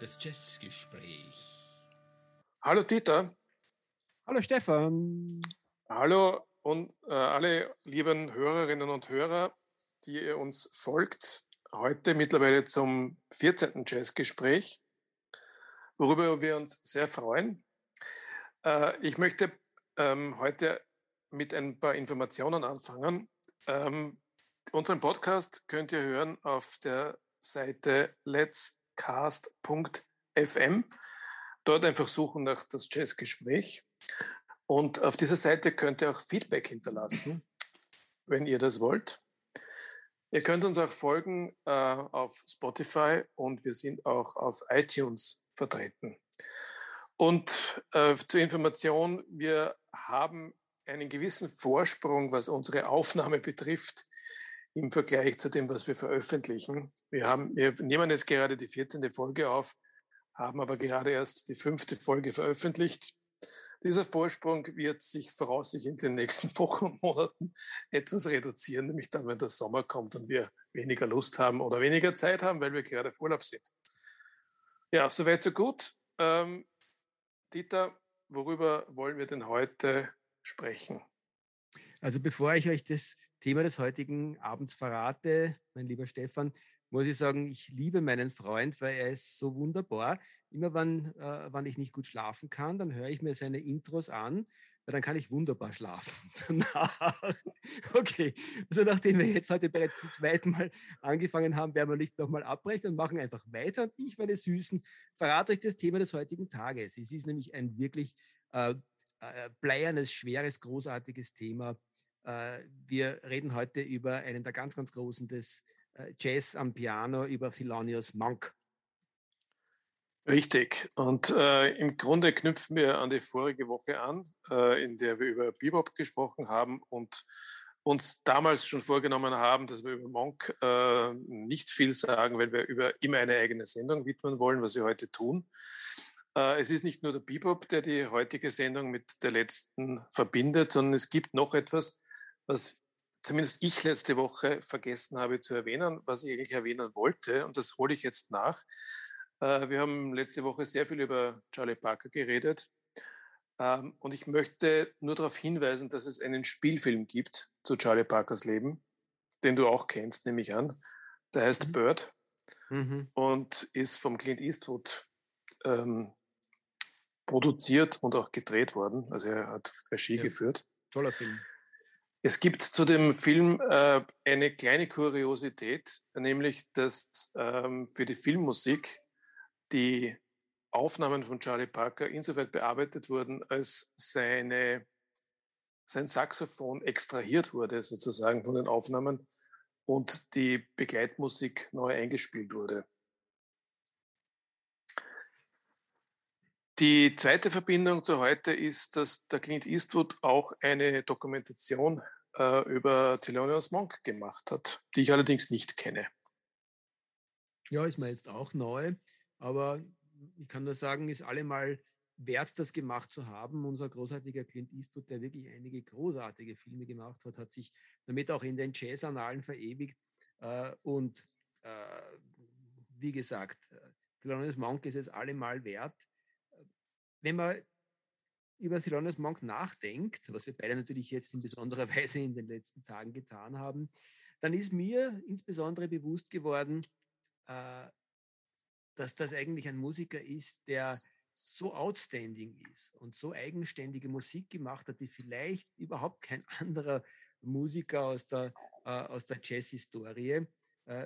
Das Jazzgespräch. Hallo Dieter. Hallo Stefan. Hallo und äh, alle lieben Hörerinnen und Hörer, die ihr uns folgt. Heute mittlerweile zum 14. Jazzgespräch, worüber wir uns sehr freuen. Äh, ich möchte ähm, heute mit ein paar Informationen anfangen. Ähm, unseren Podcast könnt ihr hören auf der Seite letscast.fm. Dort einfach suchen nach das Jazzgespräch. Und auf dieser Seite könnt ihr auch Feedback hinterlassen, wenn ihr das wollt. Ihr könnt uns auch folgen äh, auf Spotify und wir sind auch auf iTunes vertreten. Und äh, zur Information, wir haben einen gewissen Vorsprung, was unsere Aufnahme betrifft, im Vergleich zu dem, was wir veröffentlichen. Wir, haben, wir nehmen jetzt gerade die 14. Folge auf, haben aber gerade erst die fünfte Folge veröffentlicht. Dieser Vorsprung wird sich voraussichtlich in den nächsten Wochen und Monaten etwas reduzieren, nämlich dann, wenn der Sommer kommt und wir weniger Lust haben oder weniger Zeit haben, weil wir gerade auf Urlaub sind. Ja, soweit, so gut. Ähm, Dieter, worüber wollen wir denn heute sprechen? Also bevor ich euch das Thema des heutigen Abends verrate, mein lieber Stefan, muss ich sagen, ich liebe meinen Freund, weil er ist so wunderbar. Immer wenn, äh, wenn ich nicht gut schlafen kann, dann höre ich mir seine Intros an, weil dann kann ich wunderbar schlafen. okay, also nachdem wir jetzt heute bereits zum zweiten Mal angefangen haben, werden wir nicht nochmal abbrechen und machen einfach weiter. Und ich, meine Süßen, verrate euch das Thema des heutigen Tages. Es ist nämlich ein wirklich äh, äh, bleiernes, schweres, großartiges Thema. Äh, wir reden heute über einen der ganz, ganz großen des äh, Jazz am Piano über Thelonious Monk. Richtig. Und äh, im Grunde knüpfen wir an die vorige Woche an, äh, in der wir über Bebop gesprochen haben und uns damals schon vorgenommen haben, dass wir über Monk äh, nicht viel sagen, weil wir über immer eine eigene Sendung widmen wollen, was wir heute tun. Äh, es ist nicht nur der Bebop, der die heutige Sendung mit der letzten verbindet, sondern es gibt noch etwas, was zumindest ich letzte Woche vergessen habe zu erwähnen, was ich eigentlich erwähnen wollte. Und das hole ich jetzt nach. Äh, wir haben letzte Woche sehr viel über Charlie Parker geredet. Ähm, und ich möchte nur darauf hinweisen, dass es einen Spielfilm gibt zu Charlie Parkers Leben, den du auch kennst, nehme ich an. Der heißt mhm. Bird mhm. und ist vom Clint Eastwood ähm, produziert und auch gedreht worden. Also er hat Regie ja. geführt. Toller Film. Es gibt zu dem Film äh, eine kleine Kuriosität, nämlich dass ähm, für die Filmmusik die Aufnahmen von Charlie Parker insoweit bearbeitet wurden, als seine, sein Saxophon extrahiert wurde sozusagen von den Aufnahmen und die Begleitmusik neu eingespielt wurde. Die zweite Verbindung zu heute ist, dass der Clint Eastwood auch eine Dokumentation äh, über Thelonious Monk gemacht hat, die ich allerdings nicht kenne. Ja, ist mir jetzt auch neu, aber ich kann nur sagen, ist allemal wert, das gemacht zu haben. Unser großartiger Clint Eastwood, der wirklich einige großartige Filme gemacht hat, hat sich damit auch in den Jazz-Annalen verewigt. Äh, und äh, wie gesagt, äh, Thelonious Monk ist es allemal wert wenn man über Thelonious Monk nachdenkt, was wir beide natürlich jetzt in besonderer Weise in den letzten Tagen getan haben, dann ist mir insbesondere bewusst geworden, äh, dass das eigentlich ein Musiker ist, der so outstanding ist und so eigenständige Musik gemacht hat, die vielleicht überhaupt kein anderer Musiker aus der, äh, aus der Jazz-Historie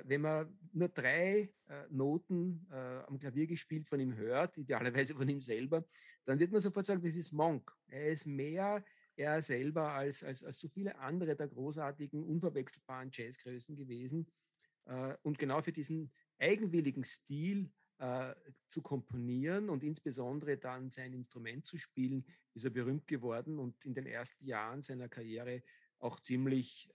wenn man nur drei äh, Noten äh, am Klavier gespielt von ihm hört, idealerweise von ihm selber, dann wird man sofort sagen, das ist Monk. Er ist mehr er selber als, als, als so viele andere der großartigen, unverwechselbaren Jazzgrößen gewesen. und genau für diesen eigenwilligen Stil zu komponieren und insbesondere dann sein Instrument zu spielen, ist er berühmt geworden und in den ersten Jahren seiner Karriere auch ziemlich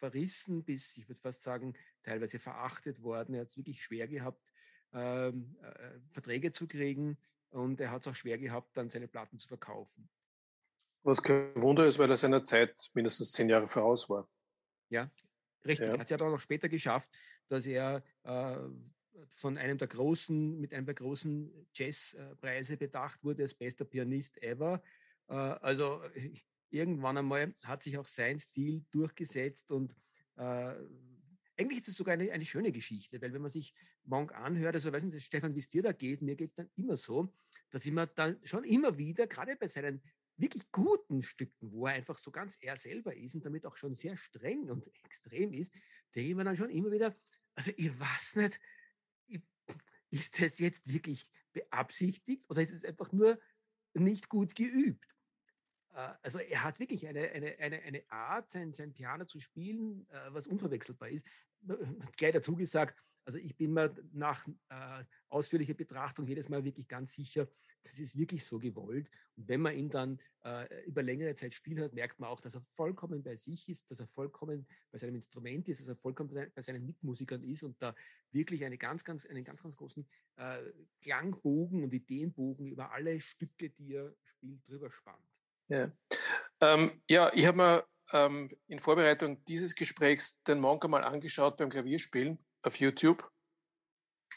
verrissen bis, ich würde fast sagen, teilweise verachtet worden. Er hat es wirklich schwer gehabt, ähm, äh, Verträge zu kriegen und er hat es auch schwer gehabt, dann seine Platten zu verkaufen. Was kein Wunder ist, weil er seiner Zeit mindestens zehn Jahre voraus war. Ja, richtig. Ja. Hat es ja dann auch später geschafft, dass er äh, von einem der großen, mit einem der großen Jazzpreise bedacht wurde als bester Pianist ever. Äh, also irgendwann einmal hat sich auch sein Stil durchgesetzt und äh, eigentlich ist es sogar eine, eine schöne Geschichte, weil wenn man sich Monk anhört, also weiß nicht, Stefan, wie es dir da geht, mir geht es dann immer so, dass ich mir dann schon immer wieder, gerade bei seinen wirklich guten Stücken, wo er einfach so ganz er selber ist und damit auch schon sehr streng und extrem ist, denke ich mir dann schon immer wieder, also ich weiß nicht, ist das jetzt wirklich beabsichtigt oder ist es einfach nur nicht gut geübt? Äh, also er hat wirklich eine, eine, eine, eine Art, sein, sein Piano zu spielen, äh, was unverwechselbar ist. Gleich dazu gesagt, also ich bin mir nach äh, ausführlicher Betrachtung jedes Mal wirklich ganz sicher, das ist wirklich so gewollt. Und wenn man ihn dann äh, über längere Zeit spielen hat, merkt man auch, dass er vollkommen bei sich ist, dass er vollkommen bei seinem Instrument ist, dass er vollkommen bei seinen Mitmusikern ist und da wirklich eine ganz, ganz, einen ganz, ganz großen äh, Klangbogen und Ideenbogen über alle Stücke, die er spielt, drüber spannt. Ja, ähm, ja ich habe mir ähm, in Vorbereitung dieses Gesprächs den Monk mal angeschaut beim Klavierspielen auf YouTube.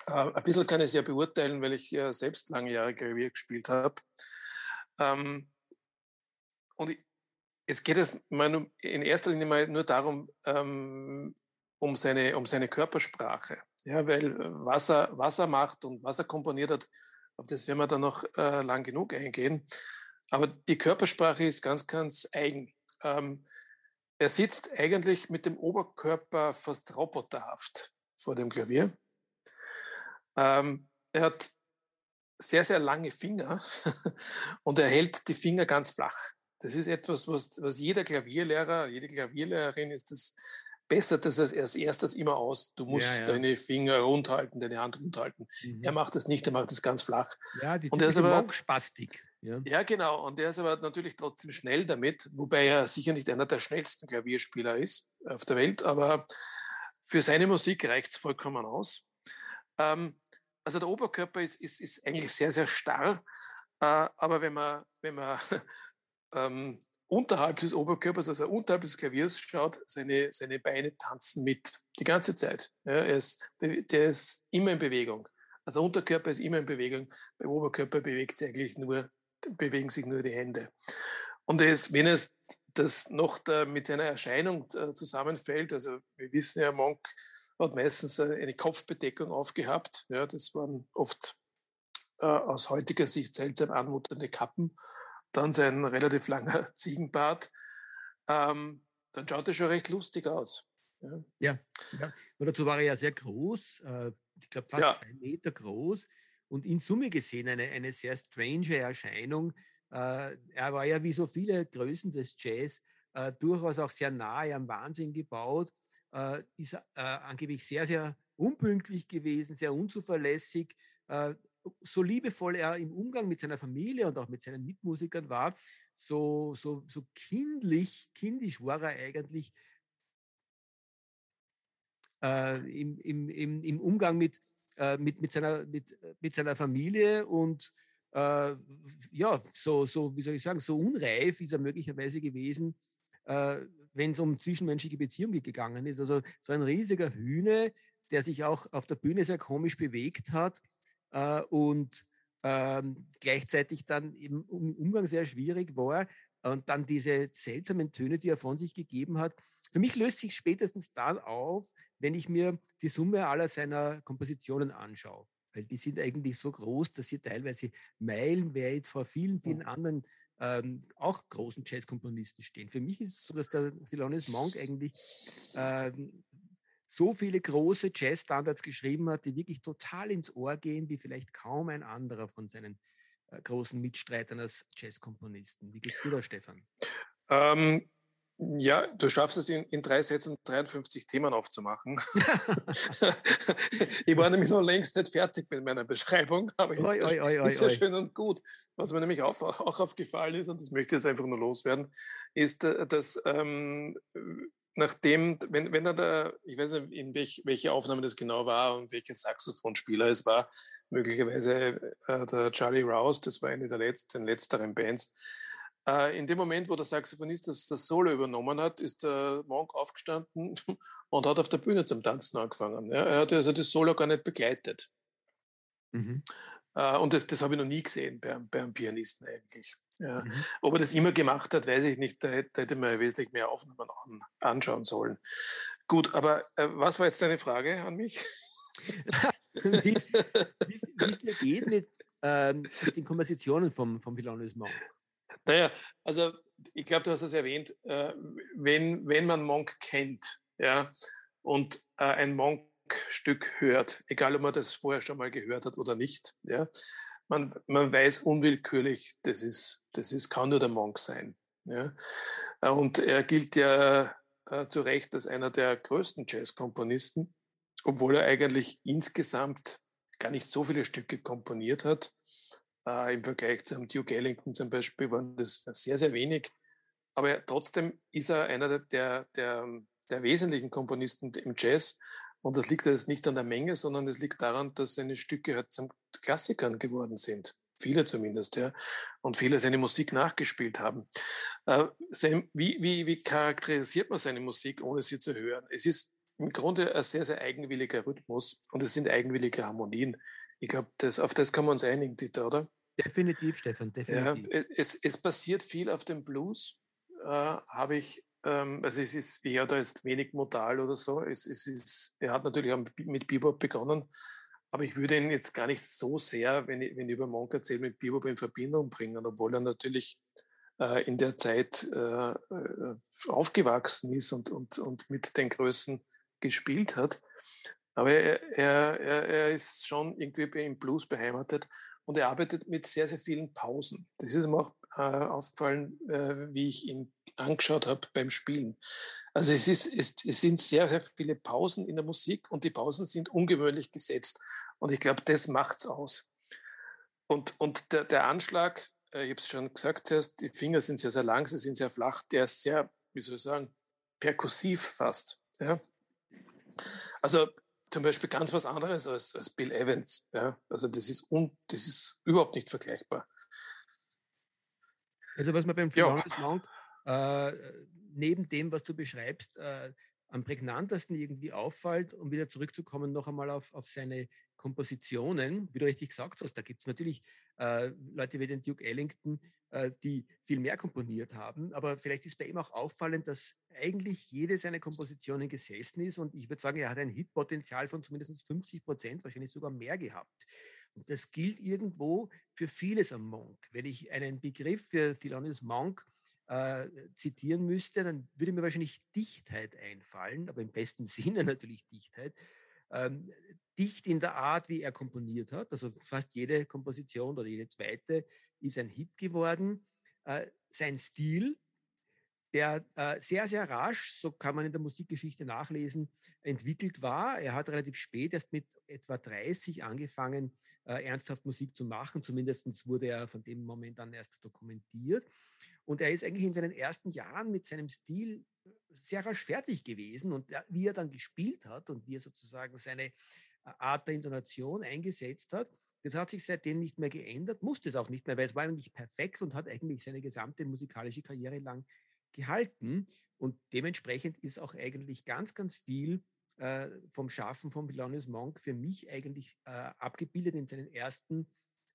Äh, ein bisschen kann ich es ja beurteilen, weil ich ja selbst lange Jahre Klavier gespielt habe. Ähm, und ich, es geht es in erster Linie mal nur darum, ähm, um, seine, um seine Körpersprache. Ja, weil was er, was er macht und was er komponiert hat, auf das werden wir dann noch äh, lang genug eingehen. Aber die Körpersprache ist ganz, ganz eigen. Ähm, er sitzt eigentlich mit dem Oberkörper fast roboterhaft vor dem Klavier. Ähm, er hat sehr, sehr lange Finger und er hält die Finger ganz flach. Das ist etwas, was, was jeder Klavierlehrer, jede Klavierlehrerin ist das bessert das als erstes immer aus. Du musst ja, ja. deine Finger rund halten, deine Hand rund halten. Mhm. Er macht das nicht, er macht das ganz flach. Ja, die und er ist aber Spastik. Ja. ja, genau. Und er ist aber natürlich trotzdem schnell damit, wobei er sicher nicht einer der schnellsten Klavierspieler ist auf der Welt, aber für seine Musik reicht es vollkommen aus. Ähm, also der Oberkörper ist, ist, ist eigentlich sehr, sehr starr, äh, aber wenn man, wenn man ähm, unterhalb des Oberkörpers, also unterhalb des Klaviers schaut, seine, seine Beine tanzen mit die ganze Zeit. Ja, er ist, der ist immer in Bewegung. Also Unterkörper ist immer in Bewegung, beim Oberkörper bewegt sich eigentlich nur, bewegen sich nur die Hände. Und es, wenn es das noch da mit seiner Erscheinung äh, zusammenfällt, also wir wissen ja, Monk hat meistens eine Kopfbedeckung aufgehabt. Ja, das waren oft äh, aus heutiger Sicht seltsam anmutende Kappen dann sein relativ langer Ziegenbart, ähm, dann schaut er schon recht lustig aus. Ja, ja, ja. Und dazu war er ja sehr groß, äh, ich glaube fast ja. zwei Meter groß und in Summe gesehen eine, eine sehr strange Erscheinung. Äh, er war ja wie so viele Größen des Jazz äh, durchaus auch sehr nahe am Wahnsinn gebaut, äh, ist äh, angeblich sehr, sehr unpünktlich gewesen, sehr unzuverlässig, äh, so liebevoll er im Umgang mit seiner Familie und auch mit seinen Mitmusikern war, so, so, so kindlich, kindisch war er eigentlich äh, im, im, im, im Umgang mit, äh, mit, mit, seiner, mit, mit seiner Familie und äh, ja, so, so, wie soll ich sagen, so unreif ist er möglicherweise gewesen, äh, wenn es um zwischenmenschliche Beziehungen gegangen ist. Also so ein riesiger Hühne, der sich auch auf der Bühne sehr komisch bewegt hat äh, und ähm, gleichzeitig dann im Umgang sehr schwierig war. Und dann diese seltsamen Töne, die er von sich gegeben hat. Für mich löst sich spätestens dann auf, wenn ich mir die Summe aller seiner Kompositionen anschaue. Weil die sind eigentlich so groß, dass sie teilweise meilenweit vor vielen, vielen anderen ähm, auch großen Jazzkomponisten stehen. Für mich ist es so, dass der Thelonious Monk eigentlich ähm, so viele große Jazz-Standards geschrieben hat, die wirklich total ins Ohr gehen, wie vielleicht kaum ein anderer von seinen großen Mitstreitern als Jazzkomponisten. Wie geht's dir da, Stefan? Ähm, ja, du schaffst es in, in, drei Sätzen 53 Themen aufzumachen. ich war nämlich noch längst nicht fertig mit meiner Beschreibung, aber oi, ja, oi, oi, ist ja schön und gut. Was mir nämlich auch, auch aufgefallen ist, und das möchte ich jetzt einfach nur loswerden, ist, äh, dass ähm, nachdem, wenn, wenn er da, ich weiß nicht, in welch, welche Aufnahme das genau war und welcher Saxophonspieler es war, möglicherweise äh, der Charlie Rouse, das war eine der letzten, letzteren Bands, Äh, in dem Moment, wo der Saxophonist das, das Solo übernommen hat, ist der Monk aufgestanden und hat auf der Bühne zum Tanzen angefangen. Ja, er hat also das Solo gar nicht begleitet. Mhm. Äh, und das, das habe ich noch nie gesehen bei, bei einem Pianisten eigentlich. Ja. Mhm. Ob er das immer gemacht hat, weiß ich nicht. Da hätte, da hätte man wesentlich mehr Aufnahmen an, anschauen sollen. Gut, aber äh, was war jetzt deine Frage an mich? wie es dir geht mit, ähm, mit den Kompositionen vom, vom Villanueva Monk? Naja, also ich glaube, du hast es erwähnt, äh, wenn, wenn man Monk kennt ja, und äh, ein Monk-Stück hört, egal ob man das vorher schon mal gehört hat oder nicht, ja, man, man weiß unwillkürlich, das ist, das ist, kann nur der Monk sein. Ja. Und er gilt ja äh, zu Recht als einer der größten Jazzkomponisten, obwohl er eigentlich insgesamt gar nicht so viele Stücke komponiert hat. Äh, Im Vergleich zum Duke Ellington zum Beispiel waren das sehr, sehr wenig. Aber er, trotzdem ist er einer der, der, der wesentlichen Komponisten im Jazz. Und das liegt jetzt nicht an der Menge, sondern es liegt daran, dass seine Stücke halt zum Klassikern geworden sind. Viele zumindest, ja. Und viele seine Musik nachgespielt haben. Äh, wie, wie, wie charakterisiert man seine Musik, ohne sie zu hören? Es ist im Grunde ein sehr, sehr eigenwilliger Rhythmus und es sind eigenwillige Harmonien. Ich glaube, auf das kann man uns einigen, Dieter, oder? Definitiv, Stefan, definitiv. Ja, es, es passiert viel auf dem Blues, äh, habe ich, ähm, also es ist eher da ist wenig modal oder so. Es, es ist, er hat natürlich mit Bebop begonnen, aber ich würde ihn jetzt gar nicht so sehr, wenn ich, wenn ich über Monk erzähle, mit Bebop in Verbindung bringen, obwohl er natürlich äh, in der Zeit äh, äh aufgewachsen ist und, und, und mit den Größen gespielt hat. Aber er, er, er ist schon irgendwie im Blues beheimatet und er arbeitet mit sehr, sehr vielen Pausen. Das ist mir auch äh, aufgefallen, äh, wie ich ihn angeschaut habe beim Spielen. Also es, ist, es, es sind sehr, sehr viele Pausen in der Musik und die Pausen sind ungewöhnlich gesetzt. Und ich glaube, das macht es aus. Und, und der, der Anschlag, äh, ich habe es schon gesagt zuerst, die Finger sind sehr, sehr lang, sie sind sehr flach, der ist sehr, wie soll ich sagen, perkussiv fast. Ja? Also zum Beispiel ganz was anderes als, als Bill Evans. Ja? Also das ist, un, das ist überhaupt nicht vergleichbar. Also was man beim Florence Monk äh, neben dem, was du beschreibst, äh, am prägnantesten irgendwie auffällt, um wieder zurückzukommen, noch einmal auf, auf seine Kompositionen, wie du richtig gesagt hast, da gibt es natürlich äh, Leute wie den Duke Ellington, äh, die viel mehr komponiert haben, aber vielleicht ist bei ihm auch auffallend, dass eigentlich jede seiner Kompositionen gesessen ist und ich würde sagen, er hat ein Hitpotenzial von zumindest 50 Prozent, wahrscheinlich sogar mehr gehabt. Und das gilt irgendwo für vieles am Monk. Wenn ich einen Begriff für Thelonious Monk äh, zitieren müsste, dann würde mir wahrscheinlich Dichtheit einfallen, aber im besten Sinne natürlich Dichtheit ähm, dicht in der Art, wie er komponiert hat. Also fast jede Komposition oder jede zweite ist ein Hit geworden. Äh, sein Stil, der äh, sehr, sehr rasch, so kann man in der Musikgeschichte nachlesen, entwickelt war. Er hat relativ spät, erst mit etwa 30 angefangen, äh, ernsthaft Musik zu machen. Zumindest wurde er von dem Moment an erst dokumentiert. Und er ist eigentlich in seinen ersten Jahren mit seinem Stil sehr rasch fertig gewesen und wie er dann gespielt hat und wie er sozusagen seine äh, Art der Intonation eingesetzt hat, das hat sich seitdem nicht mehr geändert, musste es auch nicht mehr, weil es war eigentlich perfekt und hat eigentlich seine gesamte musikalische Karriere lang gehalten. Und dementsprechend ist auch eigentlich ganz, ganz viel äh, vom Schaffen von Thelonious Monk für mich eigentlich äh, abgebildet in seinen ersten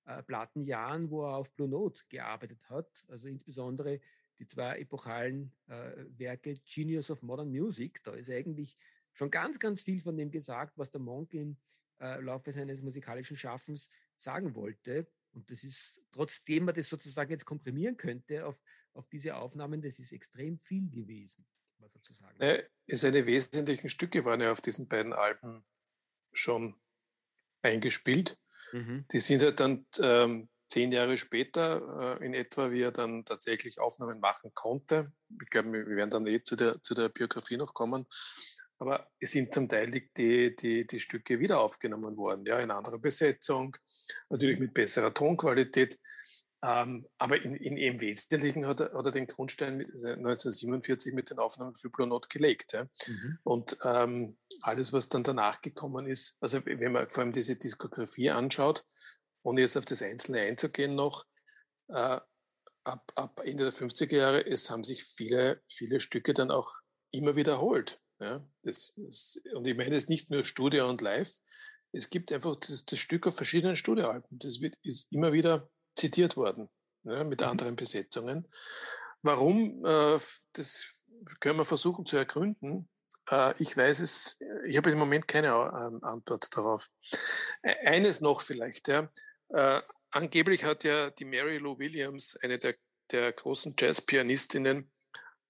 äh, Plattenjahren, wo er auf Blue Note gearbeitet hat. Also insbesondere die zwei epochalen äh, Werke Genius of Modern Music. Da ist eigentlich schon ganz, ganz viel von dem gesagt, was der Monk im äh, Laufe seines musikalischen Schaffens sagen wollte. Und das ist, trotzdem man das sozusagen jetzt komprimieren könnte auf, auf diese Aufnahmen, das ist extrem viel gewesen, was er zu sagen hat. Ja, seine wesentlichen Stücke waren ja auf diesen beiden Alben schon eingespielt. Mhm. Die sind halt dann ähm, zehn Jahre später äh, in etwa, wie er dann tatsächlich Aufnahmen machen konnte. Ich glaube, wir werden dann eh zu der, zu der Biografie noch kommen. Aber es sind zum Teil die, die, die, die Stücke wieder aufgenommen worden, ja, in anderer Besetzung, natürlich mit besserer Tonqualität. Ähm, aber in, in, im Wesentlichen hat er, hat er den Grundstein 1947 mit den Aufnahmen für Blue Note gelegt. Ja. Mhm. Und ähm, alles, was dann danach gekommen ist, also wenn man vor allem diese Diskografie anschaut, ohne jetzt auf das Einzelne einzugehen noch, äh, ab, ab Ende der 50er Jahre, es haben sich viele, viele Stücke dann auch immer wiederholt. Ja, das, das, und ich meine es nicht nur Studio und Live, es gibt einfach das, das Stück auf verschiedenen Studioalben. Das wird, ist immer wieder zitiert worden, ja, mit mhm. anderen Besetzungen. Warum, äh, das können wir versuchen zu ergründen. Äh, ich weiß es, ich habe im Moment keine äh, Antwort darauf. Eines noch vielleicht, ja. Äh, angeblich hat ja die Mary Lou Williams, eine der, der großen Jazz-Pianistinnen,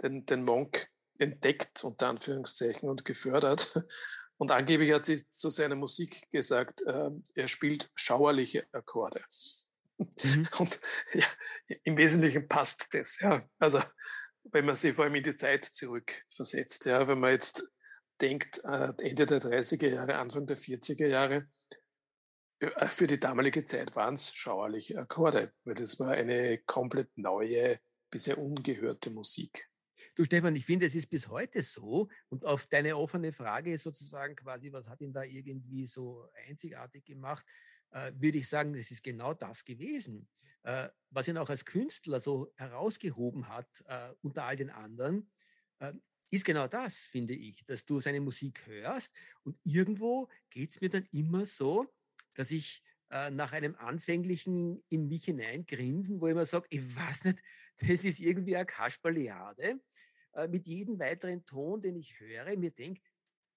den, den Monk entdeckt, unter Anführungszeichen, und gefördert. Und angeblich hat sie zu seiner Musik gesagt, äh, er spielt schauerliche Akkorde. Mhm. Und ja, im Wesentlichen passt das. Ja. Also wenn man sich vor allem in die Zeit zurückversetzt, ja, wenn man jetzt denkt, äh, Ende der 30er Jahre, Anfang der 40er Jahre, äh, für die damalige Zeit waren es schauerliche Akkorde, weil das war eine komplett neue, bisher ungehörte Musik. Du Stefan, ich finde, es ist bis heute so und auf deine offene Frage sozusagen quasi, was hat ihn da irgendwie so einzigartig gemacht, äh, würde ich sagen, das ist genau das gewesen, äh, was ihn auch als Künstler so herausgehoben hat äh, unter all den anderen, äh, ist genau das, finde ich, dass du seine Musik hörst und irgendwo geht es mir dann immer so, dass ich äh, nach einem anfänglichen in mich hineingrinsen, wo ich mir sage, ich weiß nicht, das ist irgendwie eine Kasperliade, äh, mit jedem weiteren Ton, den ich höre, mir denke,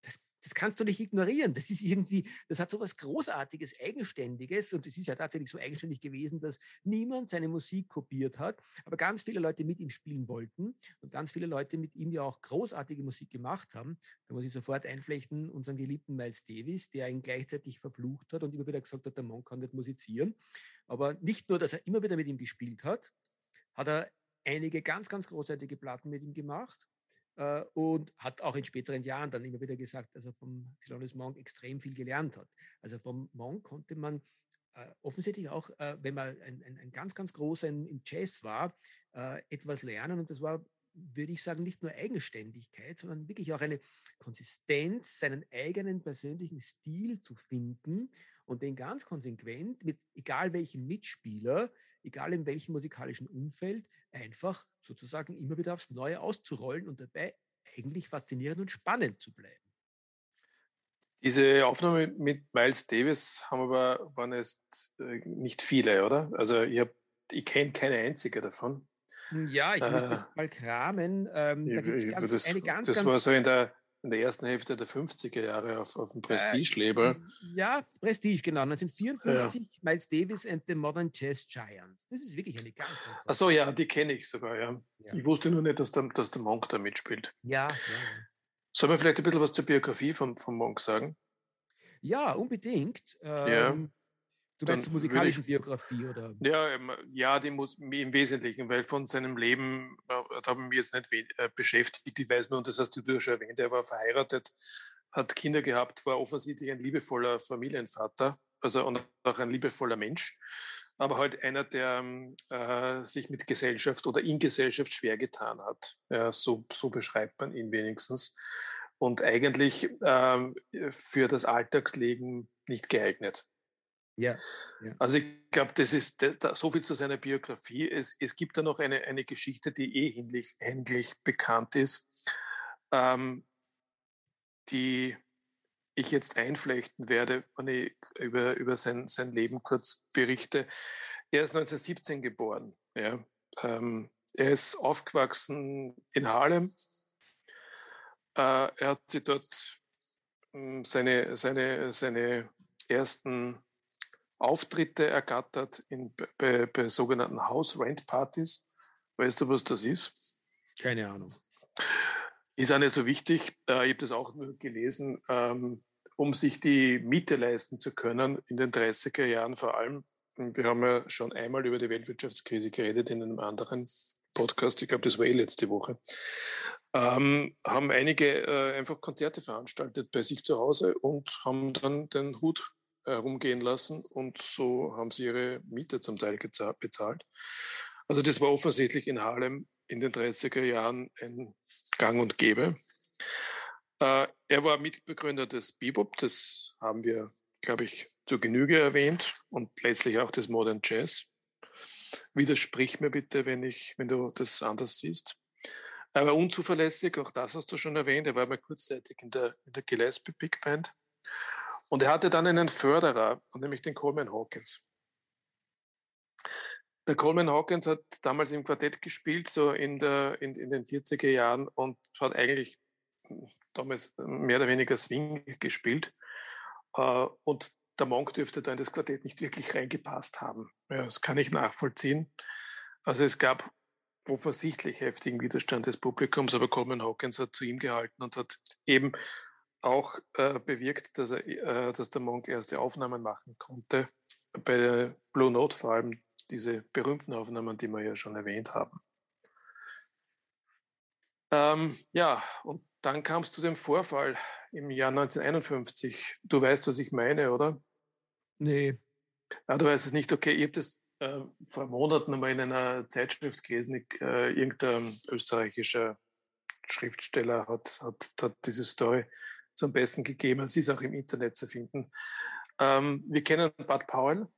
das, das kannst du nicht ignorieren. Das ist irgendwie, das hat so was Großartiges, Eigenständiges und es ist ja tatsächlich so eigenständig gewesen, dass niemand seine Musik kopiert hat, aber ganz viele Leute mit ihm spielen wollten und ganz viele Leute mit ihm ja auch großartige Musik gemacht haben. Da muss ich sofort einflechten, unseren geliebten Miles Davis, der ihn gleichzeitig verflucht hat und immer wieder gesagt hat, der Mann kann nicht musizieren. Aber nicht nur, dass er immer wieder mit ihm gespielt hat, hat er einige ganz, ganz großartige Platten mit ihm gemacht äh, und hat auch in späteren Jahren dann immer wieder gesagt, dass er vom Thelonious Monk extrem viel gelernt hat. Also vom Monk konnte man äh, offensichtlich auch, äh, wenn man ein, ein, ein, ganz, ganz großer im Jazz war, äh, etwas lernen und das war würde ich sagen, nicht nur Eigenständigkeit, sondern wirklich auch eine Konsistenz, seinen eigenen persönlichen Stil zu finden und den ganz konsequent mit egal welchem Mitspieler, egal in welchem musikalischen Umfeld, einfach sozusagen immer wieder aufs Neue auszurollen und dabei eigentlich faszinierend und spannend zu bleiben. Diese Aufnahme mit Miles Davis haben aber waren jetzt äh, nicht viele, oder? Also ich, ich kenne keine einzige davon. Hm, ja, ich muss äh, mal kramen. Ähm, da gibt es das, eine ganz, das ganz, war so in der in der ersten Hälfte der 50er Jahre auf, auf dem Prestige-Label. Äh, ja, Prestige, genau. 1954, ja. Miles Davis and the Modern Jazz Giants. Das ist wirklich eine ganz, ganz Ach so, ja, die kenne ich sogar, ja. ja. Ich wusste nur nicht, dass der, dass der Monk da mitspielt. Ja, ja. Sollen wir vielleicht ein bisschen was zur Biografie von, von Monk sagen? Ja, unbedingt. Ähm, ja. Du meinst zur musikalischen ich, Biografie, oder? Ja, ähm, ja die muss, im Wesentlichen, weil von seinem Leben äh, haben wir jetzt nicht äh, beschäftigt. Ich weiß nur, und das hast du schon erwähnt, er war verheiratet, hat Kinder gehabt, war offensichtlich ein liebevoller Familienvater, also und auch ein liebevoller Mensch, aber halt einer, der ähm, äh, sich mit Gesellschaft oder in Gesellschaft schwer getan hat. Ja, so, so beschreibt man ihn wenigstens. Und eigentlich äh, für das Alltagsleben nicht geeignet. Ja, ja. Also ich glaube, das ist da, so viel zu seiner Biografie. Es, es gibt da noch eine, eine Geschichte, die eh ähnlich, ähnlich bekannt ist, ähm, die ich jetzt einflechten werde, wenn ich über, über sein, sein Leben kurz berichte. Er ist 1917 geboren. Ja. Ähm, er ist aufgewachsen in Harlem. Äh, er hat sich dort hm, seine, seine, seine ersten Auftritte ergattert in, bei, bei sogenannten House-Rent-Partys. Weißt du, was das ist? Keine Ahnung. Ist auch nicht so wichtig. Äh, ich habe das auch nur gelesen, ähm, um sich die Miete leisten zu können, in den 30er Jahren vor allem. Wir haben ja schon einmal über die Weltwirtschaftskrise geredet in einem anderen Podcast. Ich glaube, das war eh letzte Woche. Ähm, haben einige äh, einfach Konzerte veranstaltet bei sich zu Hause und haben dann den Hut herumgehen lassen und so haben sie ihre Miete zum Teil bezahlt. Also das war offensichtlich in Harlem in den 30er Jahren ein Gang und Gäbe. Äh, er war Mitbegründer des Bebop, das haben wir, glaube ich, zur Genüge erwähnt und letztlich auch des Modern Jazz. Widersprich mir bitte, wenn, ich, wenn du das anders siehst. Aber unzuverlässig, auch das hast du schon erwähnt. Er war mal kurzzeitig in der, in der Gillespie Big Band. Und er hatte dann einen Förderer, nämlich den Coleman Hawkins. Der Coleman Hawkins hat damals im Quartett gespielt, so in, der, in, in den 40er Jahren und hat eigentlich damals mehr oder weniger Swing gespielt. Äh, und der Monk dürfte da in das Quartett nicht wirklich reingepasst haben. Ja, das kann ich nachvollziehen. Also es gab offensichtlich heftigen Widerstand des Publikums, aber Coleman Hawkins hat zu ihm gehalten und hat eben auch äh, bewirkt, dass, er, äh, dass der Monk erste Aufnahmen machen konnte. Bei der Blue Note vor allem diese berühmten Aufnahmen, die wir ja schon erwähnt haben. Ähm, ja, und dann kam es zu dem Vorfall im Jahr 1951. Du weißt, was ich meine, oder? Nee. Ah, du weißt es nicht. Okay, ich habe das äh, vor Monaten einmal in einer Zeitschrift gelesen. Ich, äh, irgendein österreichischer Schriftsteller hat, hat, hat diese Story zum Besten gegeben. Sie ist auch im Internet zu finden. Ähm, wir kennen Bud Powell.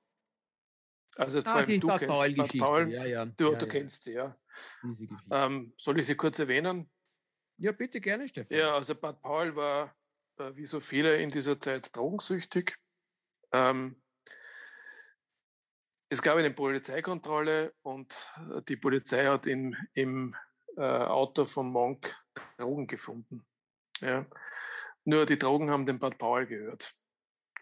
Also ah, vor allem du Bud kennst Powell Bud Powell. Ja, ja. Du, ja, du kennst die, ja. Ähm, soll ich sie kurz erwähnen? ja, bitte gerne, Stefan. Ja, also Bud Powell war, äh, wie so viele in dieser Zeit, drogensüchtig. Ähm, es gab eine Polizeikontrolle und äh, die Polizei hat in, im äh, Auto von Monk Drogen gefunden. Ja. Nur die Drogen haben den Bud Powell gehört.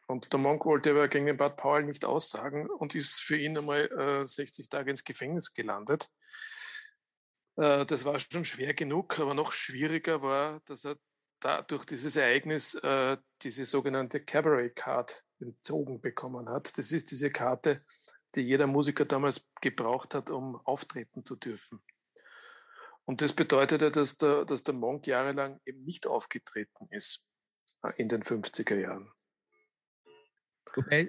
Und der Monk wollte aber gegen den Bud Powell nicht aussagen und ist für ihn einmal äh, 60 Tage ins Gefängnis gelandet. Äh, das war schon schwer genug, aber noch schwieriger war, dass er da durch dieses Ereignis äh, diese sogenannte Cabaret Card entzogen bekommen hat. Das ist diese Karte, die jeder Musiker damals gebraucht hat, um auftreten zu dürfen. Und das bedeutete, dass der, dass der Monk jahrelang eben nicht aufgetreten ist in den 50er Jahren.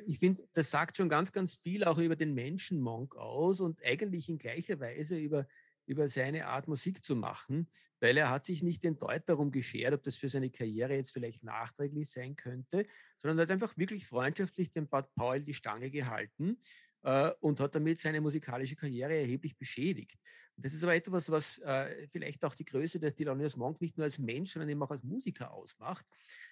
Ich finde, das sagt schon ganz, ganz viel auch über den Menschen Monk aus und eigentlich in gleicher Weise über, über seine Art Musik zu machen, weil er hat sich nicht den Deut darum geschert, ob das für seine Karriere jetzt vielleicht nachträglich sein könnte, sondern hat einfach wirklich freundschaftlich dem Bud Powell die Stange gehalten äh, und hat damit seine musikalische Karriere erheblich beschädigt. Das ist aber etwas, was äh, vielleicht auch die Größe des Thelonious Monk nicht nur als Mensch, sondern eben auch als Musiker ausmacht,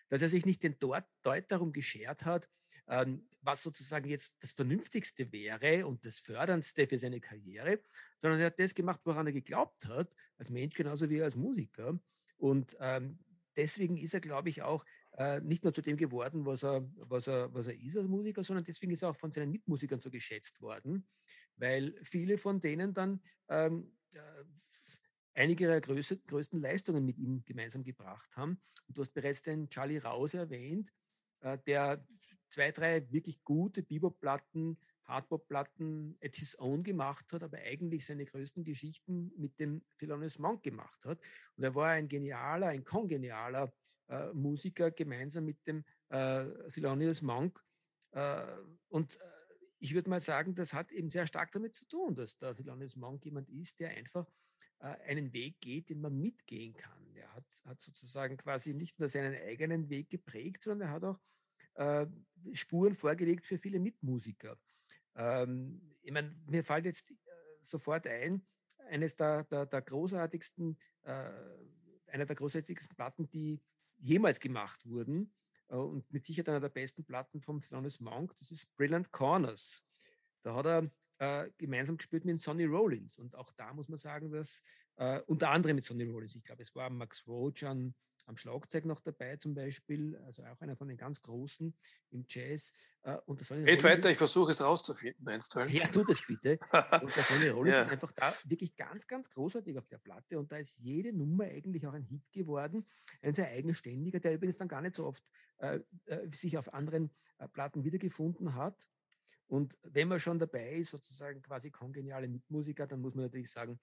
dass er sich nicht den Deut darum geschert hat, ähm, was sozusagen jetzt das Vernünftigste wäre und das Förderndste für seine Karriere, sondern er hat das gemacht, woran er geglaubt hat, als Mensch genauso wie als Musiker. Und ähm, deswegen ist er, glaube ich, auch äh, nicht nur zu dem geworden, was er, was, er, was er ist als Musiker, sondern deswegen ist er auch von seinen Mitmusikern so geschätzt worden, weil viele von denen dann ähm, äh, einige ihrer größte, größten Leistungen mit ihm gemeinsam gebracht haben. Und du hast bereits den Charlie Rouse erwähnt, äh, der zwei, drei wirklich gute Bebop-Platten, Hardbop-Platten at his own gemacht hat, aber eigentlich seine größten Geschichten mit dem Thelonious Monk gemacht hat. Und er war ein genialer, ein kongenialer äh, Musiker gemeinsam mit dem äh, Thelonious Monk. Äh, und äh, ich würde mal sagen, das hat eben sehr stark damit zu tun, dass der Thelonious Monk jemand ist, der einfach äh, einen Weg geht, den man mitgehen kann. Der hat, hat sozusagen quasi nicht nur seinen eigenen Weg geprägt, sondern er hat auch äh, Spuren vorgelegt für viele Mitmusiker. Ähm, ich meine, mir fällt jetzt äh, sofort ein, eines der, der, der großartigsten, äh, einer der großartigsten Platten, die jemals gemacht wurden und mit Sicherheit einer der besten Platten vom Thelonious Monk, das ist Brilliant Corners. Da hat er äh, gemeinsam gespielt mit Sonny Rollins und auch da muss man sagen, dass äh, unter anderem mit Sonny Rollins, ich glaube, es war Max Roach an, am Schlagzeug noch dabei zum Beispiel, also auch einer von den ganz Großen im Jazz. Äh, und Red Rollins- weiter, ich versuche es rauszufinden, einstweilen. ja, tu das bitte. Und der Sonny Rollins Ja. ist einfach da wirklich ganz, ganz großartig auf der Platte. Und da ist jede Nummer eigentlich auch ein Hit geworden. Ein sehr eigenständiger, der übrigens dann gar nicht so oft äh, äh, sich auf anderen äh, Platten wiedergefunden hat. Und wenn man schon dabei ist, sozusagen quasi kongeniale Mitmusiker, dann muss man natürlich sagen,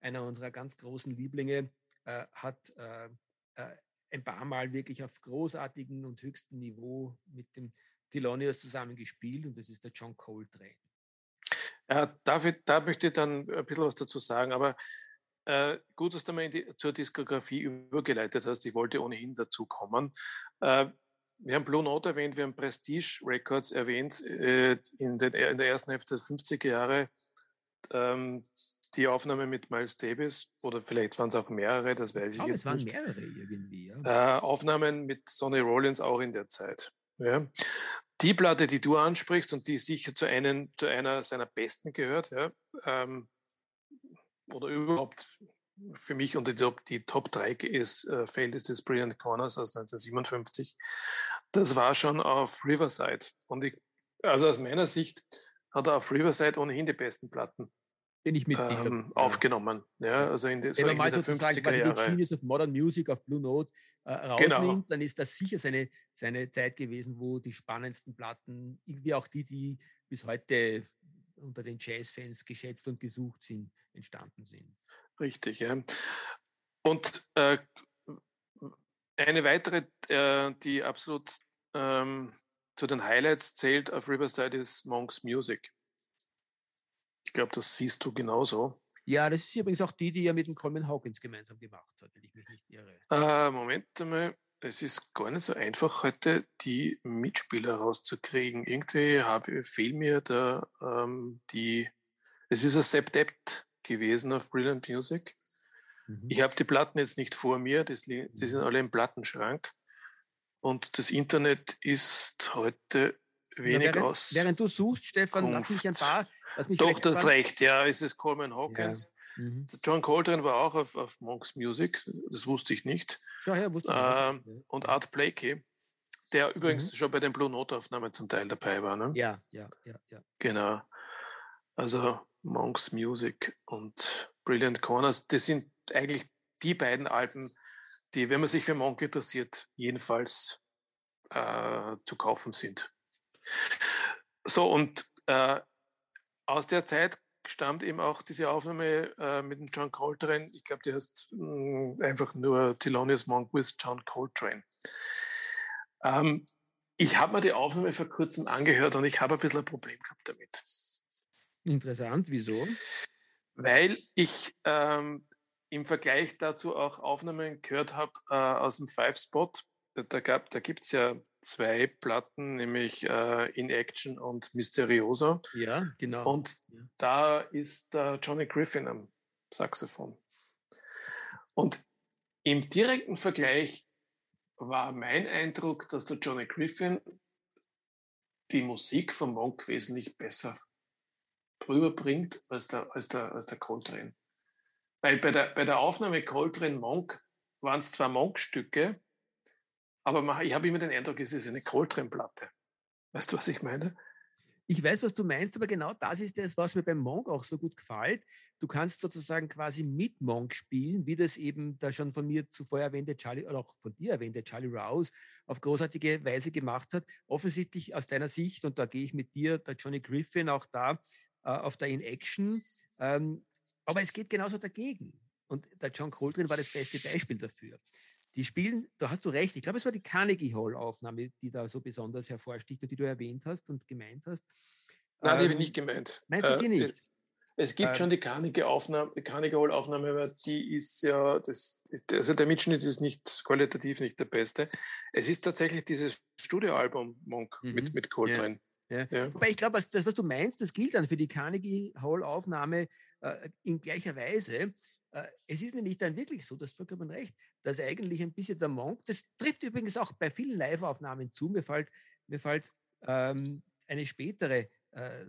einer unserer ganz großen Lieblinge äh, hat äh, ein paar Mal wirklich auf großartigem und höchstem Niveau mit dem Thelonious zusammen gespielt und das ist der John Coltrane. Ja, David, da möchte ich dann ein bisschen was dazu sagen, aber äh, gut, dass du mal die, zur Diskografie übergeleitet hast. Ich wollte ohnehin dazu kommen. Äh, wir haben Blue Note erwähnt, wir haben Prestige Records erwähnt. Äh, in, den, in der ersten Hälfte der 50er Jahre ähm, die Aufnahme mit Miles Davis, oder vielleicht waren es auch mehrere, das weiß ich oh, jetzt es waren nicht. mehrere irgendwie, ja. Äh, Aufnahmen mit Sonny Rollins auch in der Zeit. Ja. Die Platte, die du ansprichst und die sicher zu, einen, zu einer seiner besten gehört, ja, ähm, oder überhaupt für mich unter die Top, die Top 3 ist, äh, fällt, ist das Brilliant Corners aus 1957. Das war schon auf Riverside. Und ich, also aus meiner Sicht hat er auf Riverside ohnehin die besten Platten Bin ich mit dir. ähm, aufgenommen. Ja, also in den Wenn man mal sozusagen 50er quasi die. Genius of Modern Music auf Blue Note äh, Genau. rausnimmt, dann ist das sicher seine, seine Zeit gewesen, wo die spannendsten Platten, irgendwie auch die, die bis heute unter den Jazzfans geschätzt und gesucht sind, entstanden sind. Richtig, ja. Und äh, eine weitere, äh, die absolut ähm, zu den Highlights zählt auf Riverside ist Monk's Music. Ich glaube, das siehst du genauso. Ja, das ist übrigens auch die, die er mit dem Coleman Hawkins gemeinsam gemacht hat, wenn ich mich nicht irre. Äh, Moment einmal, es ist gar nicht so einfach, heute die Mitspieler rauszukriegen. Irgendwie habe, fehlt mir da ähm, die. Es ist ein Septept gewesen auf Brilliant Music. Mhm. Ich habe die Platten jetzt nicht vor mir, das, die sind alle im Plattenschrank. Und das Internet ist heute wenig während, aus. während du suchst, Stefan, lass mich ein Kunft. paar. Doch, hast ein paar- recht, ja, es ist Coleman Hawkins. Mhm. John Coltrane war auch auf, auf Monk's Music, das wusste ich nicht. Schau her, wusste ich Ähm, nicht. Ja. Und Art Blakey, der übrigens Mhm. schon bei den Blue Note Aufnahmen zum Teil dabei war. Ne? Ja, ja, ja, ja. Genau. Also Monk's Music und Brilliant Corners, das sind eigentlich die beiden Alben, die, wenn man sich für Monk interessiert, jedenfalls äh, zu kaufen sind. So, und äh, aus der Zeit stammt eben auch diese Aufnahme äh, mit dem John Coltrane. Ich glaube, die heißt mh, einfach nur Thelonious Monk with John Coltrane. Ähm, ich habe mir die Aufnahme vor kurzem angehört und ich habe ein bisschen ein Problem gehabt damit Interessant, wieso? weil ich ähm, im Vergleich dazu auch Aufnahmen gehört habe äh, aus dem Five Spot. Da, gab, da gibt es ja zwei Platten, nämlich äh, In Action und Misterioso. Ja, genau. Und Ja. da ist äh, Johnny Griffin am Saxophon. Und im direkten Vergleich war mein Eindruck, dass der Johnny Griffin die Musik von Monk wesentlich besser rüberbringt als der, als der, als der Coltrane. Weil bei der, bei der Aufnahme Coltrane Monk waren es zwar Monk-Stücke, aber man, ich habe immer den Eindruck, es ist eine Coltrane-Platte. Weißt du, was ich meine? Ich weiß, was du meinst, aber genau das ist es, was mir beim Monk auch so gut gefällt. Du kannst sozusagen quasi mit Monk spielen, wie das eben der schon von mir zuvor erwähnte Charlie, oder auch von dir erwähnte Charlie Rouse auf großartige Weise gemacht hat. Offensichtlich aus deiner Sicht, und da gehe ich mit dir, der Johnny Griffin auch da äh, auf der In-Action. Ähm, aber es geht genauso dagegen. Und der John Coltrane war das beste Beispiel dafür. Die spielen, da hast du recht, ich glaube, es war die Carnegie Hall-Aufnahme, die da so besonders hervorsticht und die du erwähnt hast und gemeint hast. Nein, die habe ich Ähm, nicht gemeint. Meinst du Äh, die nicht? Es gibt Ähm, schon die Carnegie Aufnahme, Carnegie Hall Aufnahme, aber die ist ja, das, also der Mitschnitt ist nicht qualitativ nicht der beste. Es ist tatsächlich dieses Studioalbum Monk mit, Mhm. mit Coltrane. Ja. Ja. Wobei ich glaube, was, das, was du meinst, das gilt dann für die Carnegie Hall-Aufnahme äh, in gleicher Weise. Äh, es ist nämlich dann wirklich so, das vollkommen recht, dass eigentlich ein bisschen der Monk, das trifft übrigens auch bei vielen Live-Aufnahmen zu. Mir fällt, mir fällt ähm, eine spätere äh,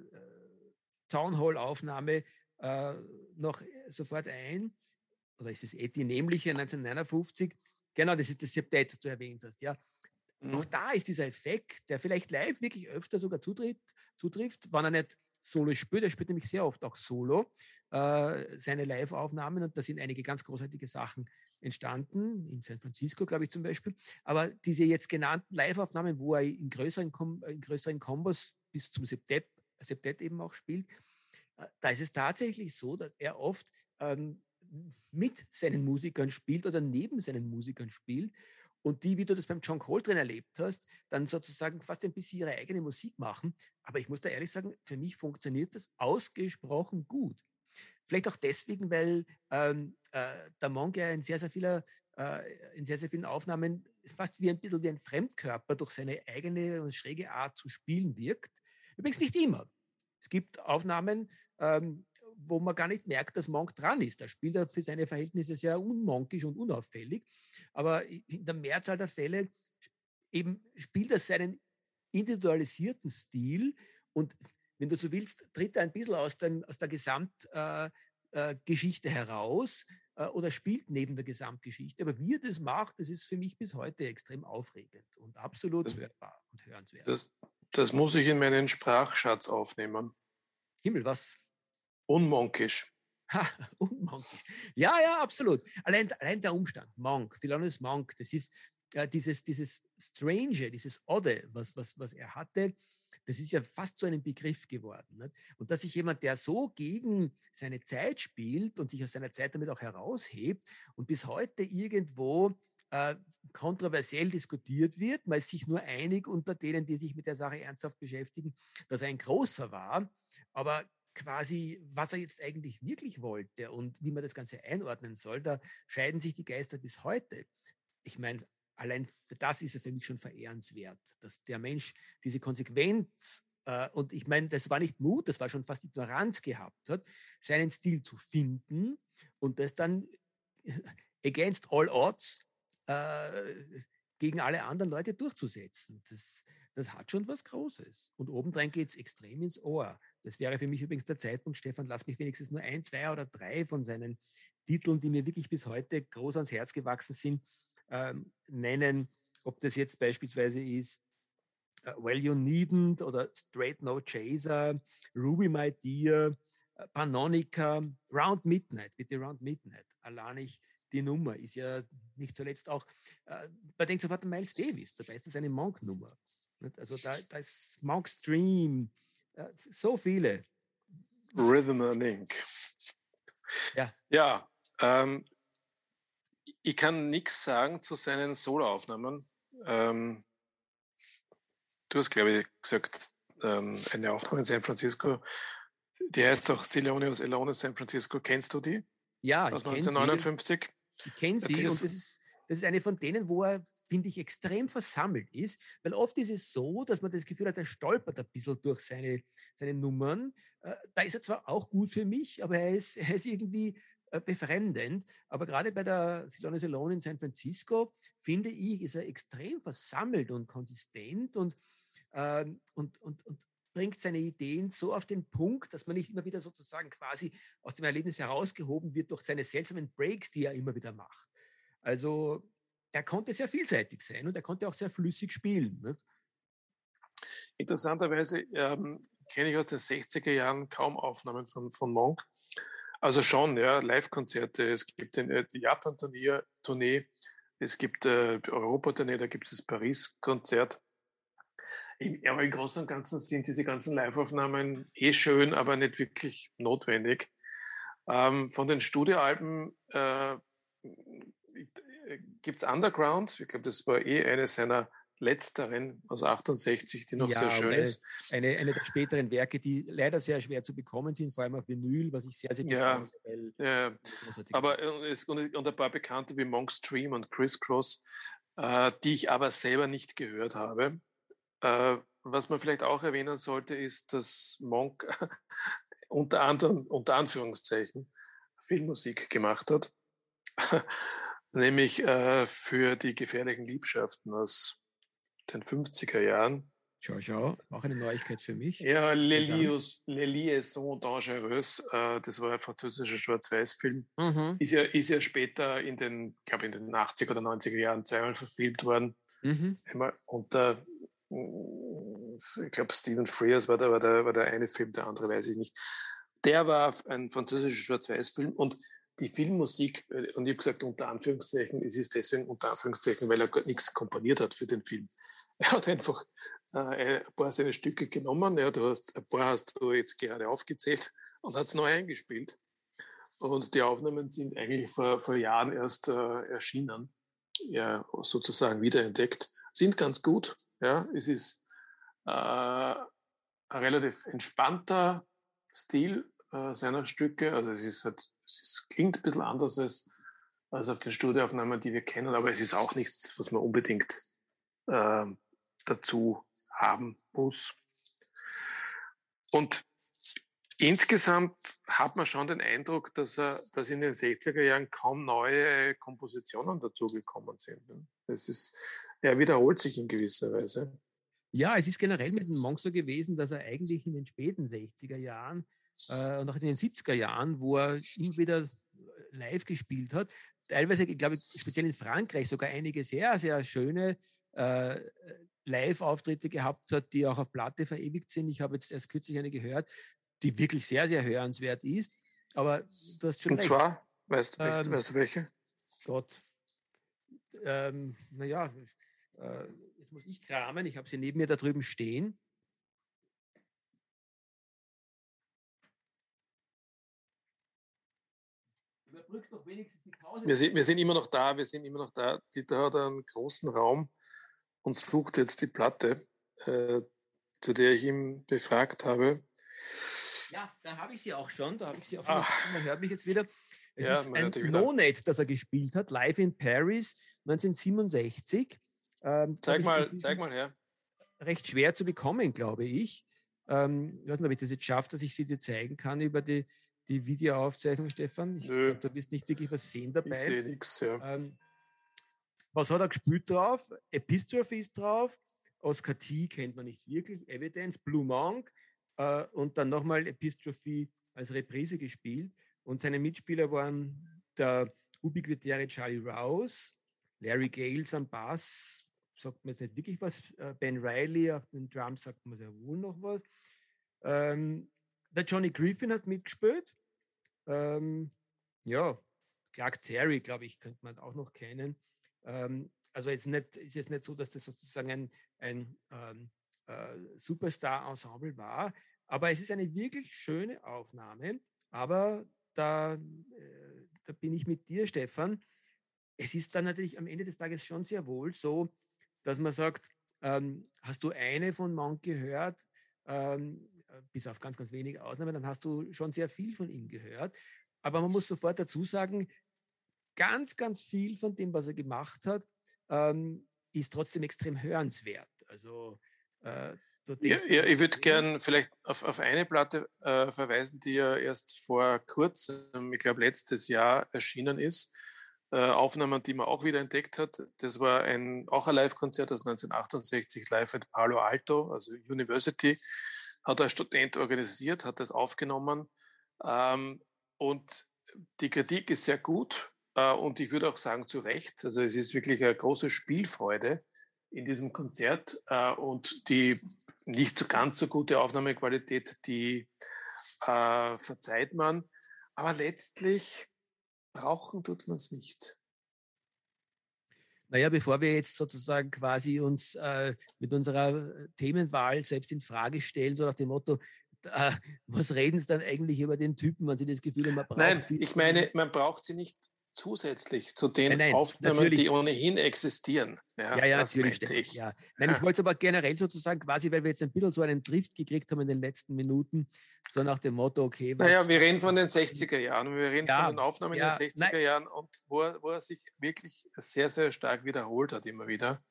Town Hall-Aufnahme äh, noch sofort ein, oder ist es eh die nämliche 1959? Genau, das ist das Septett, das du erwähnt hast, ja. Mhm. Auch da ist dieser Effekt, der vielleicht live wirklich öfter sogar zutritt, zutrifft, wenn er nicht solo spielt. Er spielt nämlich sehr oft auch solo äh, seine Live-Aufnahmen und da sind einige ganz großartige Sachen entstanden, in San Francisco, glaube ich zum Beispiel. Aber diese jetzt genannten Live-Aufnahmen, wo er in größeren, in größeren Kombos bis zum Septett, Septett eben auch spielt, äh, da ist es tatsächlich so, dass er oft ähm, mit seinen Musikern spielt oder neben seinen Musikern spielt und die, wie du das beim John Coltrane erlebt hast, dann sozusagen fast ein bisschen ihre eigene Musik machen. Aber ich muss da ehrlich sagen, für mich funktioniert das ausgesprochen gut. Vielleicht auch deswegen, weil ähm, äh, der Monk ja in sehr, sehr, vieler, äh, in sehr, sehr vielen Aufnahmen fast wie ein bisschen wie ein Fremdkörper durch seine eigene und schräge Art zu spielen wirkt. Übrigens nicht immer. Es gibt Aufnahmen, ähm, wo man gar nicht merkt, dass Monk dran ist. Da spielt er für seine Verhältnisse sehr unmonkisch und unauffällig. Aber in der Mehrzahl der Fälle eben spielt er seinen individualisierten Stil und wenn du so willst, tritt er ein bisschen aus, den, aus der Gesamtgeschichte äh, äh, heraus äh, oder spielt neben der Gesamtgeschichte. Aber wie er das macht, das ist für mich bis heute extrem aufregend und absolut das, hörbar und hörenswert. Das, das muss ich in meinen Sprachschatz aufnehmen. Himmel, was? Unmonkisch. Ha, unmonkisch. Ja, ja, absolut. Allein, allein der Umstand, Monk, Philonis Monk, das ist äh, dieses, dieses Strange, dieses Odde, was, was, was er hatte, das ist ja fast so ein Begriff geworden. Nicht? Und dass sich jemand, der so gegen seine Zeit spielt und sich aus seiner Zeit damit auch heraushebt und bis heute irgendwo äh, kontroversiell diskutiert wird, man ist sich nur einig unter denen, die sich mit der Sache ernsthaft beschäftigen, dass er ein großer war, aber quasi, was er jetzt eigentlich wirklich wollte und wie man das Ganze einordnen soll, da scheiden sich die Geister bis heute. Ich meine, allein das ist für mich schon verehrenswert, dass der Mensch diese Konsequenz, äh, und ich meine, das war nicht Mut, das war schon fast Ignoranz gehabt hat, seinen Stil zu finden und das dann against all odds äh, gegen alle anderen Leute durchzusetzen. Das, das hat schon was Großes. Und obendrein geht es extrem ins Ohr. Das wäre für mich übrigens der Zeitpunkt, Stefan, lass mich wenigstens nur ein, zwei oder drei von seinen Titeln, die mir wirklich bis heute groß ans Herz gewachsen sind, ähm, nennen. Ob das jetzt beispielsweise ist uh, Well You Needn't oder Straight No Chaser, Ruby My Dear, uh, Panonica, Round Midnight, bitte Round Midnight. Allein ich die Nummer ist ja nicht zuletzt auch, äh, man denkt sofort an Miles Davis, dabei ist das eine Monk-Nummer. Also da, da ist Monk Stream, äh, so viele. Rhythm and Ink. Ja. Ja, ähm, ich kann nichts sagen zu seinen Soloaufnahmen. Ähm, du hast, glaube ich, gesagt, ähm, eine Aufnahme in San Francisco. Die heißt auch Thelonious Alone in San Francisco. Kennst du die? Ja, ich kenne 1959. Sie. Ich kenne sie und das ist, das ist eine von denen, wo er, finde ich, extrem versammelt ist, weil oft ist es so, dass man das Gefühl hat, er stolpert ein bisschen durch seine, seine Nummern. Äh, da ist er zwar auch gut für mich, aber er ist, er ist irgendwie befremdend. Aber gerade bei der Thelonious Alone in San Francisco, finde ich, ist er extrem versammelt und konsistent und, ähm, und, und, und bringt seine Ideen so auf den Punkt, dass man nicht immer wieder sozusagen quasi aus dem Erlebnis herausgehoben wird durch seine seltsamen Breaks, die er immer wieder macht. Also er konnte sehr vielseitig sein und er konnte auch sehr flüssig spielen. Nicht? Interessanterweise ähm, kenne ich aus den 60er Jahren kaum Aufnahmen von, von Monk. Also schon, ja, Live-Konzerte. Es gibt den, äh, die Japan-Tournee, es gibt äh, Europa-Tournee, da gibt es das Paris-Konzert. Aber im Großen und Ganzen sind diese ganzen Live-Aufnahmen eh schön, aber nicht wirklich notwendig. Ähm, von den Studioalben äh, gibt es Underground. Ich glaube, das war eh eine seiner letzteren aus 68, die noch ja, sehr schön eine, ist. Eine, eine der späteren Werke, die leider sehr schwer zu bekommen sind, vor allem auf Vinyl, was ich sehr, sehr ja, finde. Ja, aber äh, es, und, und, ein paar Bekannte wie Monk Stream und Crisscross, äh, die ich aber selber nicht gehört habe. Äh, was man vielleicht auch erwähnen sollte, ist, dass Monk unter anderem, unter Anführungszeichen, Filmmusik gemacht hat. nämlich äh, für die gefährlichen Liebschaften aus den 50er Jahren. Schau, schau, auch eine Neuigkeit für mich. Ja, Les Liaisons Dangereuses, äh, das war ein französischer Schwarz-Weiß-Film. Mhm. Ist, ja, ist ja später in den, glaube in den 80er oder 90er Jahren zweimal verfilmt worden. Mhm. Und äh, ich glaube, Stephen Frears war, der, war, der, war der eine Film, der andere weiß ich nicht. Der war ein französischer Schwarz-Weiß-Film und die Filmmusik, äh, und ich habe gesagt unter Anführungszeichen, es ist deswegen unter Anführungszeichen, weil er nichts komponiert hat für den Film. Er hat einfach äh, ein paar seine Stücke genommen, ja, du hast, ein paar hast du jetzt gerade aufgezählt und hat es neu eingespielt. Und die Aufnahmen sind eigentlich vor, vor Jahren erst äh, erschienen, ja, sozusagen wiederentdeckt, sind ganz gut. Ja, es ist äh, ein relativ entspannter Stil äh, seiner Stücke. Also es ist halt, es ist, klingt ein bisschen anders als, als auf den Studioaufnahmen, die wir kennen, aber es ist auch nichts, was man unbedingt äh, dazu haben muss. Und insgesamt hat man schon den Eindruck, dass, er, dass in den 60er Jahren kaum neue Kompositionen dazugekommen sind. Ne? Es ist, er wiederholt sich in gewisser Weise. Ja, es ist generell mit dem Monk so gewesen, dass er eigentlich in den späten 60er Jahren äh, und auch in den 70er Jahren, wo er immer wieder live gespielt hat, teilweise, ich glaube, speziell in Frankreich sogar einige sehr, sehr schöne äh, Live-Auftritte gehabt hat, die auch auf Platte verewigt sind. Ich habe jetzt erst kürzlich eine gehört, die wirklich sehr, sehr hörenswert ist. Aber du hast schon Und recht. zwar, weißt, ähm, weißt, du welche? Gott. Ähm, naja, äh, jetzt muss ich kramen. Ich habe sie neben mir da drüben stehen. Überbrückt doch wenigstens die Pause. Wir sind, wir sind immer noch da, wir sind immer noch da. Dieter hat einen großen Raum und sucht jetzt die Platte, äh, zu der ich ihn befragt habe. Ja, da habe ich sie auch schon. Da habe ich sie auch schon. Ach. Man hört mich jetzt wieder. Es ja, ist ein No-Net, das er gespielt hat, live in Paris 1967. Ähm, zeig, mal, zeig mal her. Recht schwer zu bekommen, glaube ich. Ähm, ich weiß nicht, ob ich das jetzt schaffe, dass ich sie dir zeigen kann über die, die Videoaufzeichnung, Stefan. Ich glaube, du wirst nicht wirklich was sehen dabei. Ich sehe nichts, ja. Ähm, was hat er gespielt drauf? Epistrophe ist drauf. Oscar T. kennt man nicht wirklich. Evidence, Blue Monk äh, und dann nochmal Epistrophe als Reprise gespielt. Und seine Mitspieler waren der ubiquitäre Charlie Rouse, Larry Gales am Bass, sagt man jetzt nicht wirklich was, äh, Ben Riley auf den Drums sagt man sehr wohl noch was. Ähm, der Johnny Griffin hat mitgespielt. Ähm, ja, Clark Terry, glaube ich, könnte man auch noch kennen. Ähm, also jetzt nicht, ist jetzt nicht so, dass das sozusagen ein, ein ähm, äh, Superstar-Ensemble war, aber es ist eine wirklich schöne Aufnahme. Aber da, äh, da bin ich mit dir, Stefan. Es ist dann natürlich am Ende des Tages schon sehr wohl so, dass man sagt, ähm, hast du eine von Monk gehört, ähm, bis auf ganz, ganz wenige Ausnahmen, dann hast du schon sehr viel von ihm gehört. Aber man muss sofort dazu sagen, ganz, ganz viel von dem, was er gemacht hat, ähm, ist trotzdem extrem hörenswert. Also äh, ja, ja, ich würde gern vielleicht auf, auf eine Platte äh, verweisen, die ja erst vor kurzem, ich glaube letztes Jahr erschienen ist. Äh, Aufnahmen, die man auch wieder entdeckt hat. Das war ein, auch ein Live-Konzert aus 1968 live at Palo Alto, also University. Hat ein Student organisiert, hat das aufgenommen. Ähm, und die Kritik ist sehr gut und ich würde auch sagen, zu Recht. Also es ist wirklich eine große Spielfreude in diesem Konzert äh, und die nicht so ganz so gute Aufnahmequalität, die äh, verzeiht man. Aber letztlich brauchen tut man es nicht. Naja, bevor wir jetzt sozusagen quasi uns äh, mit unserer Themenwahl selbst in Frage stellen, so nach dem Motto, äh, was reden Sie dann eigentlich über den Typen, wenn Sie das Gefühl haben, man braucht Nein, ich meine, man braucht sie nicht zusätzlich zu den nein, nein, Aufnahmen, die ohnehin existieren. Ja, ja, ja natürlich. Ich. Ja. Nein, ja. ich wollte es aber generell sozusagen quasi, weil wir jetzt ein bisschen so einen Drift gekriegt haben in den letzten Minuten, so nach dem Motto, okay. Was, naja, wir reden von den 60er Jahren, wir reden ja, von den Aufnahmen in den 60er nein. Jahren und wo, wo er sich wirklich sehr, sehr stark wiederholt hat, immer wieder.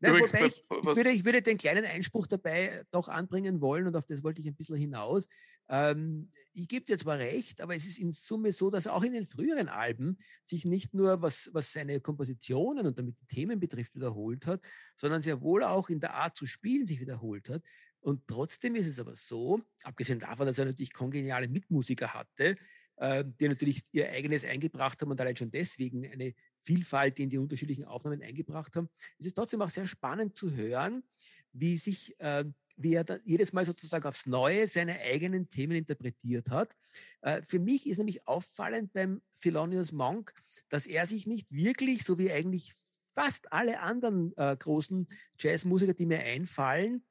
Na, wobei ich, ich, würde, ich würde den kleinen Einspruch dabei doch anbringen wollen und auf das wollte ich ein bisschen hinaus. Ähm, ich gebe dir zwar recht, aber es ist in Summe so, dass auch in den früheren Alben sich nicht nur, was, was seine Kompositionen und damit die Themen betrifft, wiederholt hat, sondern sehr wohl auch in der Art zu spielen sich wiederholt hat. Und trotzdem ist es aber so, abgesehen davon, dass er natürlich kongeniale Mitmusiker hatte, äh, die natürlich ihr eigenes eingebracht haben und allein schon deswegen eine Vielfalt in die unterschiedlichen Aufnahmen eingebracht haben. Es ist trotzdem auch sehr spannend zu hören, wie sich äh, wie er dann jedes Mal sozusagen aufs Neue seine eigenen Themen interpretiert hat. Äh, für mich ist nämlich auffallend beim Thelonious Monk, dass er sich nicht wirklich, so wie eigentlich fast alle anderen äh, großen Jazzmusiker, die mir einfallen,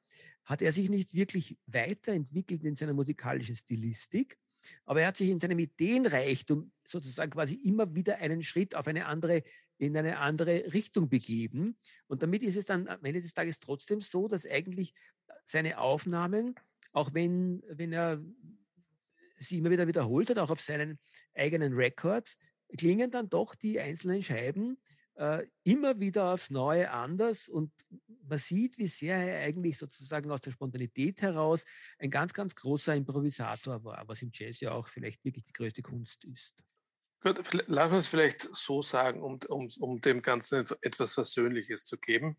hat er sich nicht wirklich weiterentwickelt in seiner musikalischen Stilistik, aber er hat sich in seinem Ideenreichtum sozusagen quasi immer wieder einen Schritt auf eine andere, in eine andere Richtung begeben. Und damit ist es dann am Ende des Tages trotzdem so, dass eigentlich seine Aufnahmen, auch wenn, wenn er sie immer wieder wiederholt hat, auch auf seinen eigenen Records, klingen dann doch die einzelnen Scheiben äh, immer wieder aufs Neue anders und man sieht, wie sehr er eigentlich sozusagen aus der Spontanität heraus ein ganz, ganz großer Improvisator war, was im Jazz ja auch vielleicht wirklich die größte Kunst ist. Gut, lassen wir es vielleicht so sagen, um, um, um dem Ganzen etwas Versöhnliches zu geben.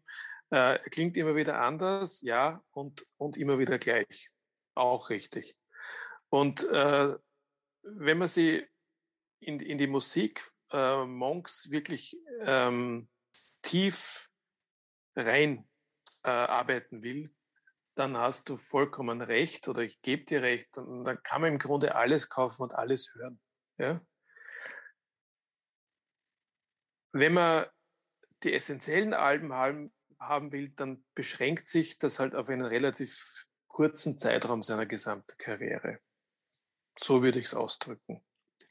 Äh, klingt immer wieder anders, ja, und, und immer wieder gleich. Auch richtig. Und äh, wenn man sie in, in die Musik äh, Monks wirklich ähm, tief rein äh, arbeiten will, dann hast du vollkommen recht oder ich gebe dir recht. Und dann kann man im Grunde alles kaufen und alles hören. Ja? Wenn man die essentiellen Alben haben, haben will, dann beschränkt sich das halt auf einen relativ kurzen Zeitraum seiner gesamten Karriere. So würde ich es ausdrücken.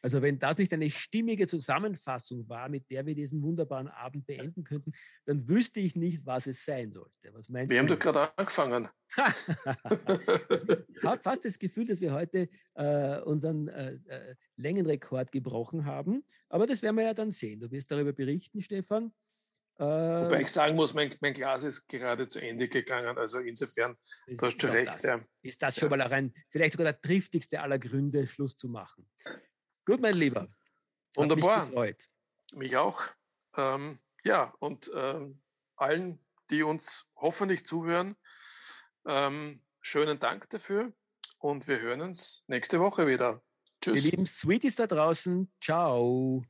Also wenn das nicht eine stimmige Zusammenfassung war, mit der wir diesen wunderbaren Abend beenden könnten, dann wüsste ich nicht, was es sein sollte. Was meinst wir du? haben doch gerade angefangen. ich habe fast das Gefühl, dass wir heute äh, unseren äh, äh, Längenrekord gebrochen haben. Aber das werden wir ja dann sehen. Du wirst darüber berichten, Stefan. Wobei ich sagen muss, mein, mein, Glas ist gerade zu Ende gegangen. Also insofern, du hast schon recht. Das. Ja. Ist das schon mal auch ein, vielleicht sogar der triftigste aller Gründe, Schluss zu machen. Gut, mein Lieber. Hat Wunderbar. Mich, gefreut. mich auch. Ähm, ja, und ähm, allen, die uns hoffentlich zuhören, ähm, schönen Dank dafür und wir hören uns nächste Woche wieder. Tschüss. Ihr lieben Sweeties da draußen, ciao.